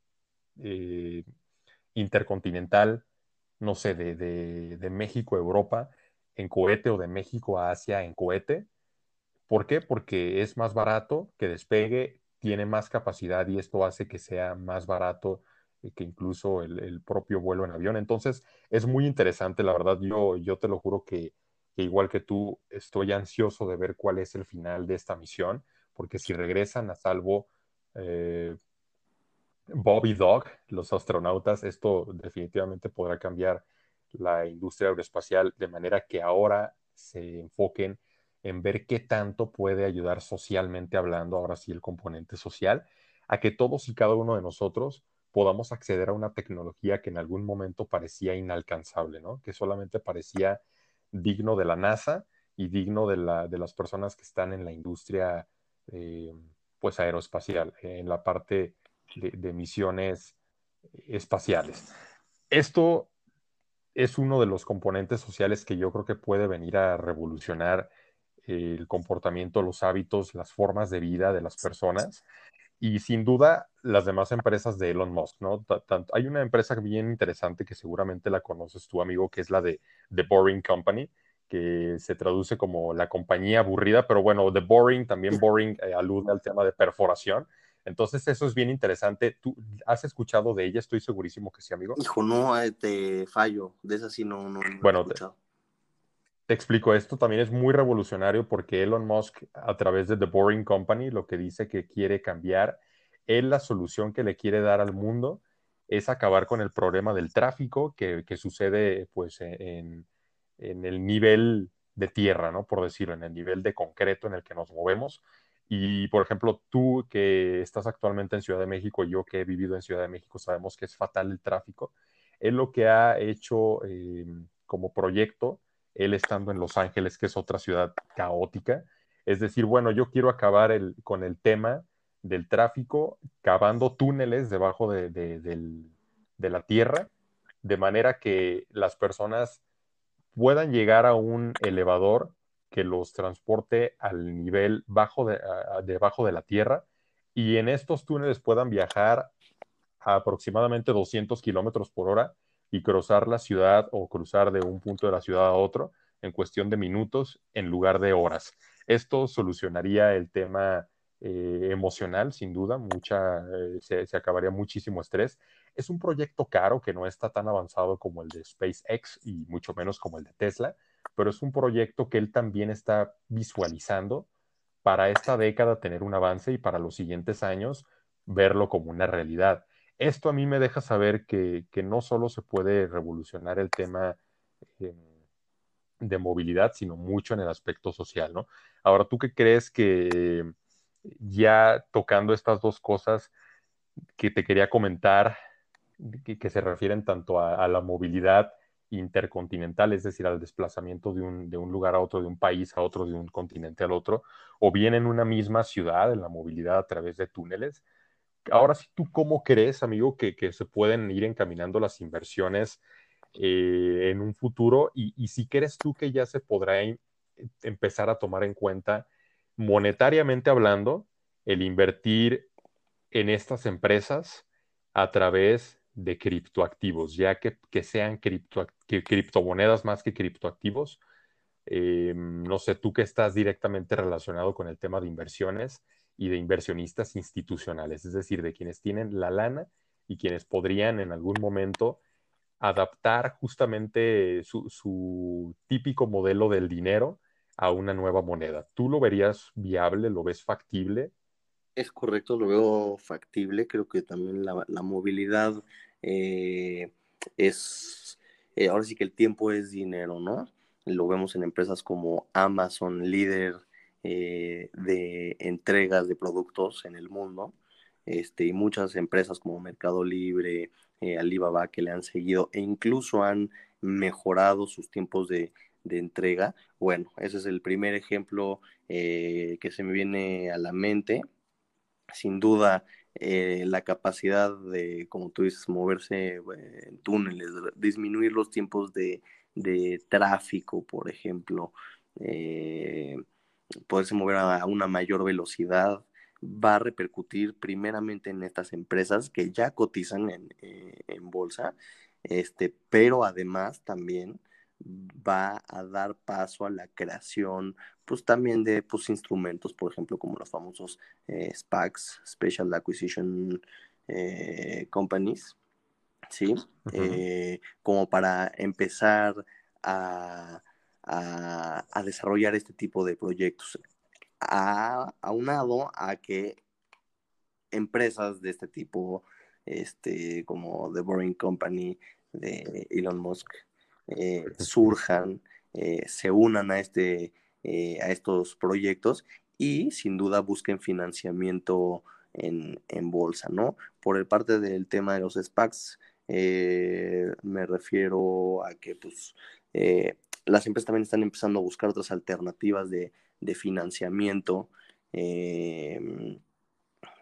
eh, intercontinental, no sé, de, de, México a Europa en cohete o de México a Asia en cohete. ¿Por qué? Porque es más barato que despegue, tiene más capacidad y esto hace que sea más barato que incluso el, propio vuelo en avión. Entonces, es muy interesante, la verdad, yo, yo te lo juro que, igual que tú, estoy ansioso de ver cuál es el final de esta misión, porque si regresan a salvo eh, Bobby Dog, los astronautas, esto definitivamente podrá cambiar la industria aeroespacial de manera que ahora se enfoquen en ver qué tanto puede ayudar socialmente hablando, ahora sí el componente social, a que todos y cada uno de nosotros podamos acceder a una tecnología que en algún momento parecía inalcanzable, ¿no? Que solamente parecía digno de la NASA y digno de, la, de las personas que están en la industria eh, pues aeroespacial, en la parte de misiones espaciales. Esto es uno de los componentes sociales que yo creo que puede venir a revolucionar el comportamiento, los hábitos, las formas de vida de las personas y sin duda las demás empresas de Elon Musk, ¿no? hay una empresa bien interesante que seguramente la conoces tu amigo, que es la de The Boring Company, que se traduce como la compañía aburrida, pero bueno, The Boring, también Boring eh, alude al tema de perforación. Entonces eso es bien interesante. ¿Tú has escuchado de ella? Estoy segurísimo que sí, amigo. Hijo, no, eh, te fallo. De esa sí no, no, bueno, he escuchado. Te, te explico, esto también es muy revolucionario porque Elon Musk, a través de The Boring Company, lo que dice que quiere cambiar, él la solución que le quiere dar al mundo es acabar con el problema del tráfico que, sucede pues en, el nivel de tierra, ¿no? Por decirlo, en el nivel de concreto en el que nos movemos. Y, por ejemplo, tú que estás actualmente en Ciudad de México yo que he vivido en Ciudad de México, sabemos que es fatal el tráfico. Él lo que ha hecho eh, como proyecto, él estando en Los Ángeles, que es otra ciudad caótica, es decir, bueno, yo quiero acabar con el tema del tráfico cavando túneles debajo de, de la tierra, de manera que las personas puedan llegar a un elevador que los transporte al nivel bajo de, debajo de la tierra y en estos túneles puedan viajar a aproximadamente 200 kilómetros por hora y cruzar la ciudad o cruzar de un punto de la ciudad a otro en cuestión de minutos en lugar de horas. Esto solucionaría el tema eh, emocional, sin duda, mucha, eh, se, acabaría muchísimo estrés. Es un proyecto caro que no está tan avanzado como el de SpaceX y mucho menos como el de Tesla, pero es un proyecto que él también está visualizando para esta década tener un avance y para los siguientes años verlo como una realidad. Esto a mí me deja saber que, que no solo se puede revolucionar el tema eh, de movilidad, sino mucho en el aspecto social, ¿no? Ahora, ¿tú qué crees que ya tocando estas dos cosas que te quería comentar, que, se refieren tanto a, la movilidad intercontinental, es decir, al desplazamiento de un, de un, lugar a otro, de un país a otro, de un continente al otro, o bien en una misma ciudad, en la movilidad a través de túneles. Ahora sí, ¿tú cómo crees, amigo, que, que se pueden ir encaminando las inversiones eh, en un futuro? Y, y si crees tú que ya se podrá empezar a tomar en cuenta monetariamente hablando, el invertir en estas empresas a través de criptoactivos, ya que, que sean cripto, que criptomonedas más que criptoactivos. Eh, no sé, tú que estás directamente relacionado con el tema de inversiones y de inversionistas institucionales, es decir, de quienes tienen la lana y quienes podrían en algún momento adaptar justamente su, su típico modelo del dinero a una nueva moneda. ¿Tú lo verías viable? ¿Lo ves factible? Es correcto, lo veo factible. Creo que también la, la movilidad eh, es, eh, ahora sí que el tiempo es dinero, ¿no? Lo vemos en empresas como Amazon, líder eh, de entregas de productos en el mundo, este, y muchas empresas como Mercado Libre, Alibaba, que le han seguido e incluso han mejorado sus tiempos de, de entrega. Bueno, ese es el primer ejemplo eh, que se me viene a la mente. Sin duda, eh, la capacidad de, como tú dices, moverse eh, en túneles, disminuir los tiempos de, de tráfico, por ejemplo, poderse mover a una mayor velocidad, va a repercutir primeramente en estas empresas que ya cotizan en, en bolsa, este, pero además también va a dar paso a la creación, pues también de pues, instrumentos, por ejemplo, como los famosos eh, SPACs, Special Acquisition eh, Companies, ¿sí? Uh -huh. eh, como para empezar a, a, a, desarrollar este tipo de proyectos, a, aunado a que empresas de este tipo, este, como The Boring Company de Elon Musk, eh, surjan, eh, se unan a, este, eh, a estos proyectos y sin duda busquen financiamiento en, en bolsa, ¿no? Por el parte del tema de los SPACs, me refiero a que pues las empresas también están empezando a buscar otras alternativas de, financiamiento, em,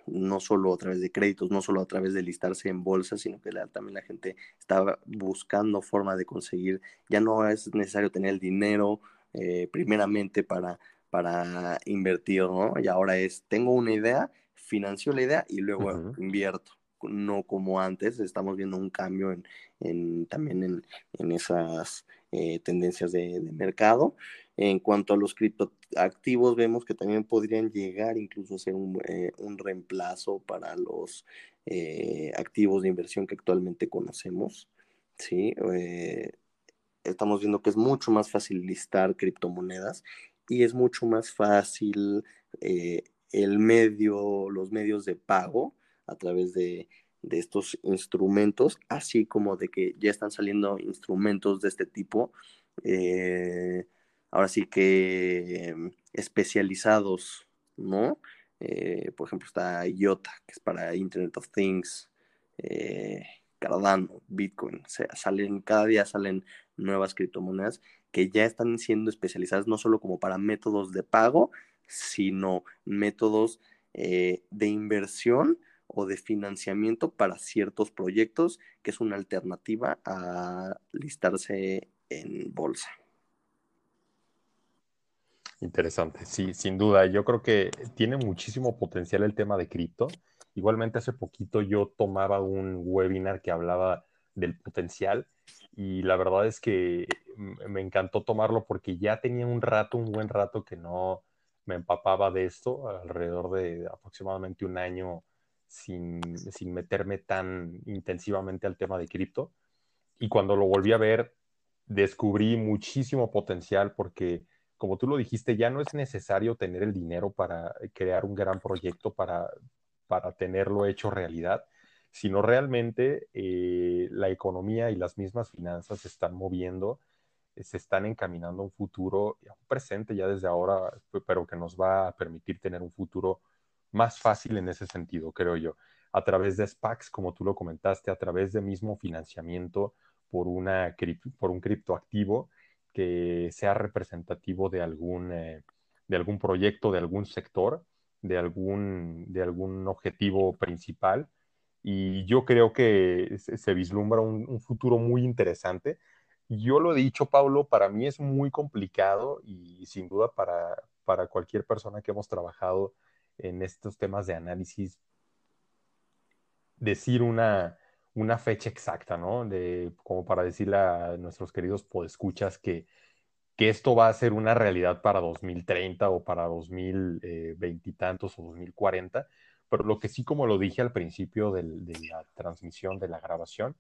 no solo a través de créditos, no solo a través de listarse en bolsa, sino que también la gente está buscando forma de conseguir, ya no es necesario tener el dinero eh, primeramente para, para invertir, ¿no? Y ahora es, tengo una idea, financio la idea y luego invierto no como antes, estamos viendo un cambio en, también en, esas eh, tendencias de, mercado. En cuanto a los criptoactivos, vemos que también podrían llegar incluso a ser un, eh, reemplazo para los eh, activos de inversión que actualmente conocemos. ¿sí? estamos viendo que es mucho más fácil listar criptomonedas y es mucho más fácil el medio, los medios de pago a través de, estos instrumentos, así como de que ya están saliendo instrumentos de este tipo, eh, ahora sí que em, especializados, ¿no? Eh, por ejemplo, está IOTA, que es para Internet of Things, eh, Cardano, Bitcoin, o sea, salen, cada día salen nuevas criptomonedas que ya están siendo especializadas no solo como para métodos de pago, sino métodos de inversión o de financiamiento para ciertos proyectos, que es una alternativa a listarse en bolsa. Interesante, sí, sin duda. Yo creo que tiene muchísimo potencial el tema de cripto. Igualmente hace poquito yo tomaba un webinar que hablaba del potencial y la verdad es que me encantó tomarlo porque ya tenía un rato, un buen rato que no me empapaba de esto, alrededor de aproximadamente un año sin, meterme tan intensivamente al tema de cripto. Y cuando lo volví a ver, descubrí muchísimo potencial porque, como tú lo dijiste, ya no es necesario tener el dinero para crear un gran proyecto, para, para tenerlo hecho realidad, sino realmente eh, la economía y las mismas finanzas se están moviendo, se están encaminando a un futuro, un presente ya desde ahora, pero que nos va a permitir tener un futuro más fácil en ese sentido, creo yo, a través de SPACs, como tú lo comentaste, a través de mismo financiamiento por, una, por un criptoactivo que sea representativo de algún, eh, de algún proyecto, de algún sector, de algún, de algún objetivo principal. Y yo creo que se, vislumbra un, futuro muy interesante. Yo lo he dicho, Pablo, para mí es muy complicado y sin duda para, para cualquier persona que hemos trabajado en estos temas de análisis decir una, una fecha exacta, ¿no? De, como para decirle a nuestros queridos podescuchas que, que esto va a ser una realidad para 2030 o para 2020 y tantos o 2040, pero lo que sí, como lo dije al principio de la transmisión, de la grabación,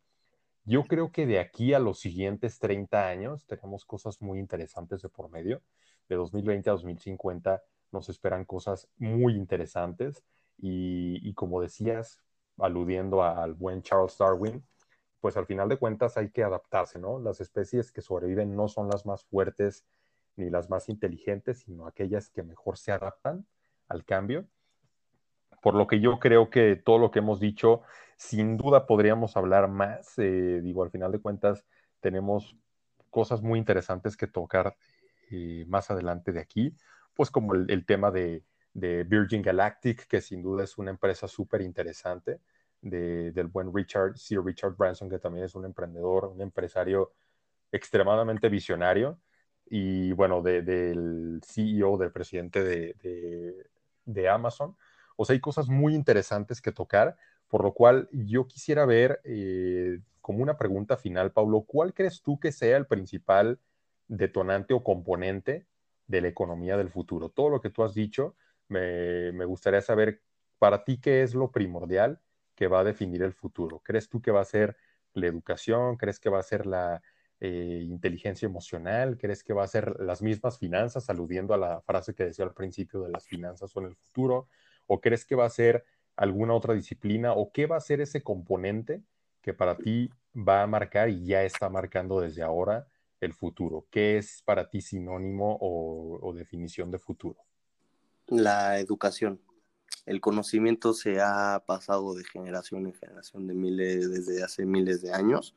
yo creo que de aquí a los siguientes 30 años tenemos cosas muy interesantes de por medio. De 2020 a 2050 nos esperan cosas muy interesantes y, como decías, aludiendo al buen Charles Darwin, pues al final de cuentas hay que adaptarse, ¿no? Las especies que sobreviven no son las más fuertes ni las más inteligentes, sino aquellas que mejor se adaptan al cambio. Por lo que yo creo que todo lo que hemos dicho, sin duda podríamos hablar más. Eh, digo, al final de cuentas tenemos cosas muy interesantes que tocar eh, más adelante de aquí pues como el, tema de, Virgin Galactic, que sin duda es una empresa súper interesante, del buen Richard, Sir Richard Branson, que también es un emprendedor, un empresario extremadamente visionario, y bueno, del CEO, del presidente de, Amazon. O sea, hay cosas muy interesantes que tocar, por lo cual yo quisiera ver eh, como una pregunta final, Pablo, ¿cuál crees tú que sea el principal detonante o componente de la economía del futuro. Todo lo que tú has dicho, me, gustaría saber para ti qué es lo primordial que va a definir el futuro. ¿Crees tú que va a ser la educación? ¿Crees que va a ser la eh, inteligencia emocional? ¿Crees que va a ser las mismas finanzas, aludiendo a la frase que decía al principio de las finanzas son el futuro? ¿O crees que va a ser alguna otra disciplina? ¿O qué va a ser ese componente que para ti va a marcar y ya está marcando desde ahora el futuro? ¿Qué es para ti sinónimo o, definición de futuro? La educación. El conocimiento se ha pasado de generación en generación de miles, desde hace miles de años.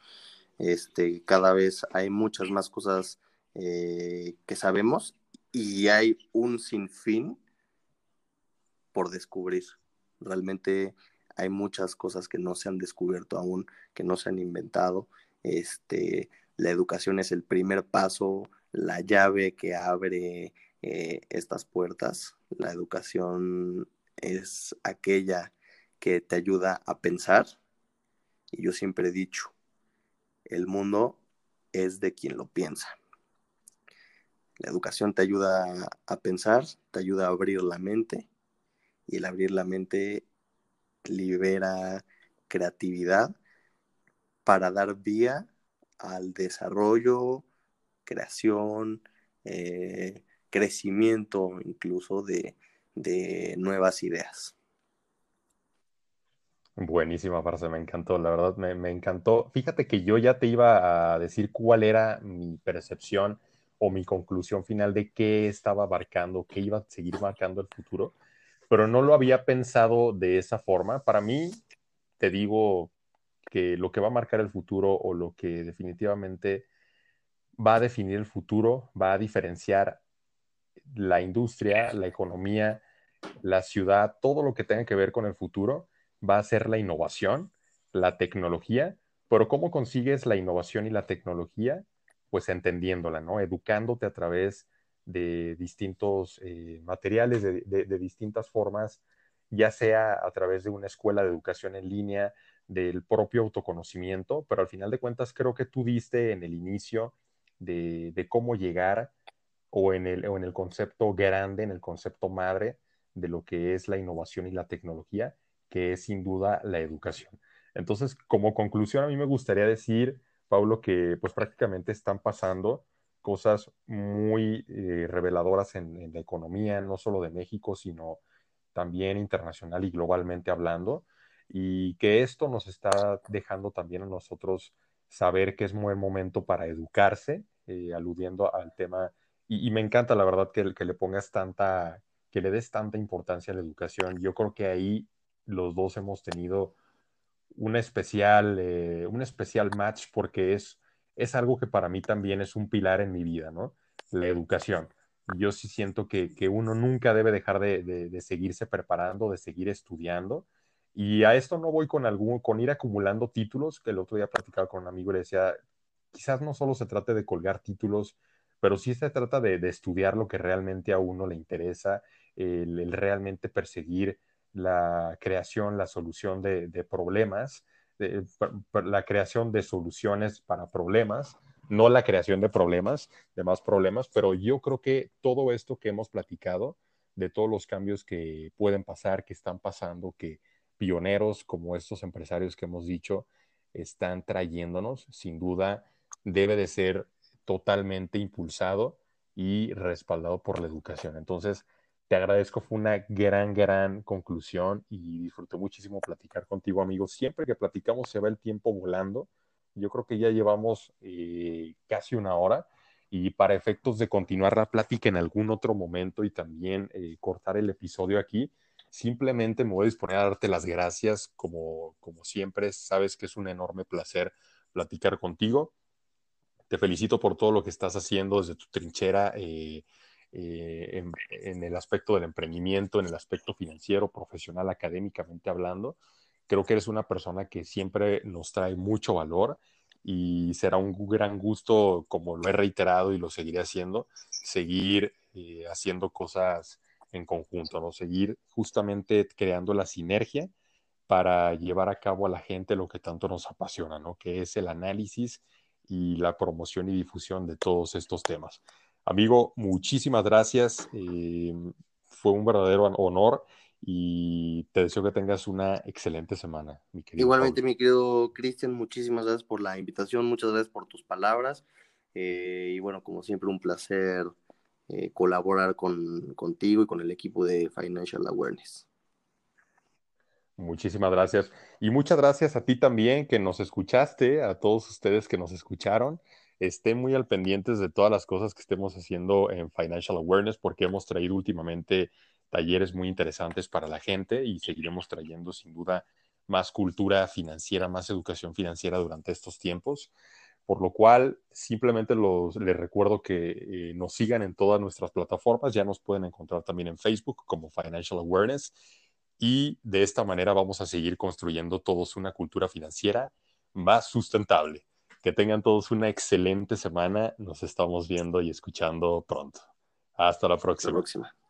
Este, cada vez hay muchas más cosas eh, que sabemos y hay un sinfín por descubrir. Realmente hay muchas cosas que no se han descubierto aún, que no se han inventado. Este, la educación es el primer paso, la llave que abre eh, estas puertas. La educación es aquella que te ayuda a pensar. Y yo siempre he dicho, el mundo es de quien lo piensa. La educación te ayuda a pensar, te ayuda a abrir la mente y el abrir la mente libera creatividad para dar vía al desarrollo, creación, eh, crecimiento incluso de, nuevas ideas. Buenísima frase, me encantó, la verdad me, me, encantó. Fíjate que yo ya te iba a decir cuál era mi percepción o mi conclusión final de qué estaba abarcando, qué iba a seguir marcando el futuro, pero no lo había pensado de esa forma. Para mí, te digo que lo que va a marcar el futuro o lo que definitivamente va a definir el futuro, va a diferenciar la industria, la economía, la ciudad, todo lo que tenga que ver con el futuro, va a ser la innovación, la tecnología, pero ¿cómo consigues la innovación y la tecnología? Pues entendiéndola, ¿no? Educándote a través de distintos eh, materiales, de, distintas formas, ya sea a través de una escuela de educación en línea, del propio autoconocimiento, pero al final de cuentas creo que tú diste en el inicio de, cómo llegar o en, el, o en el concepto grande, en el concepto madre de lo que es la innovación y la tecnología, que es sin duda la educación. Entonces, como conclusión, a mí me gustaría decir, Pablo, que pues prácticamente están pasando cosas muy eh, reveladoras en, la economía, no solo de México, sino también internacional y globalmente hablando, y que esto nos está dejando también a nosotros saber que es un buen momento para educarse, eh, aludiendo al tema, y, me encanta la verdad que, que le pongas tanta, que le des tanta importancia a la educación. Yo creo que ahí los dos hemos tenido un especial, eh, un especial match porque es es algo que para mí también es un pilar en mi vida, ¿no? La educación. Yo sí siento que, uno nunca debe dejar de, seguirse preparando, de seguir estudiando. Y a esto no voy con algún, con ir acumulando títulos, que el otro día platicaba con un amigo y le decía, quizás no solo se trate de colgar títulos, pero sí se trata de, estudiar lo que realmente a uno le interesa, el, realmente perseguir la creación, la solución de, de problemas la creación de soluciones para problemas, no la creación de problemas, de más problemas, pero yo creo que todo esto que hemos platicado, de todos los cambios que pueden pasar, que están pasando, que pioneros como estos empresarios que hemos dicho están trayéndonos, sin duda debe de ser totalmente impulsado y respaldado por la educación. Entonces, te agradezco, fue una gran, gran conclusión y disfruté muchísimo platicar contigo, amigo. Siempre que platicamos se va el tiempo volando. Yo creo que ya llevamos eh, casi una hora y para efectos de continuar la plática en algún otro momento y también eh, cortar el episodio aquí, simplemente me voy a disponer a darte las gracias como, como siempre. Sabes que es un enorme placer platicar contigo. Te felicito por todo lo que estás haciendo desde tu trinchera. Eh, eh, en, el aspecto del emprendimiento, en el aspecto financiero, profesional, académicamente hablando. Creo que eres una persona que siempre nos trae mucho valor y será un gran gusto, como lo he reiterado y lo seguiré haciendo, seguir eh, haciendo cosas en conjunto, ¿no? Seguir justamente creando la sinergia para llevar a cabo a la gente lo que tanto nos apasiona, ¿no? Que es el análisis y la promoción y difusión de todos estos temas. Amigo, muchísimas gracias. Eh, fue un verdadero honor y te deseo que tengas una excelente semana. Igualmente, mi querido Cristian, muchísimas gracias por la invitación, muchas gracias por tus palabras. Eh, y bueno, como siempre, un placer eh, colaborar con, contigo y con el equipo de Financial Awareness. Muchísimas gracias. Y muchas gracias a ti también que nos escuchaste, a todos ustedes que nos escucharon estén muy al pendientes de todas las cosas que estemos haciendo en Financial Awareness, porque hemos traído últimamente talleres muy interesantes para la gente y seguiremos trayendo sin duda más cultura financiera, más educación financiera durante estos tiempos. Por lo cual simplemente les recuerdo que eh, nos sigan en todas nuestras plataformas, ya nos pueden encontrar también en Facebook como Financial Awareness y de esta manera vamos a seguir construyendo todos una cultura financiera más sustentable. Que tengan todos una excelente semana, nos estamos viendo y escuchando pronto. Hasta la próxima. Hasta la próxima.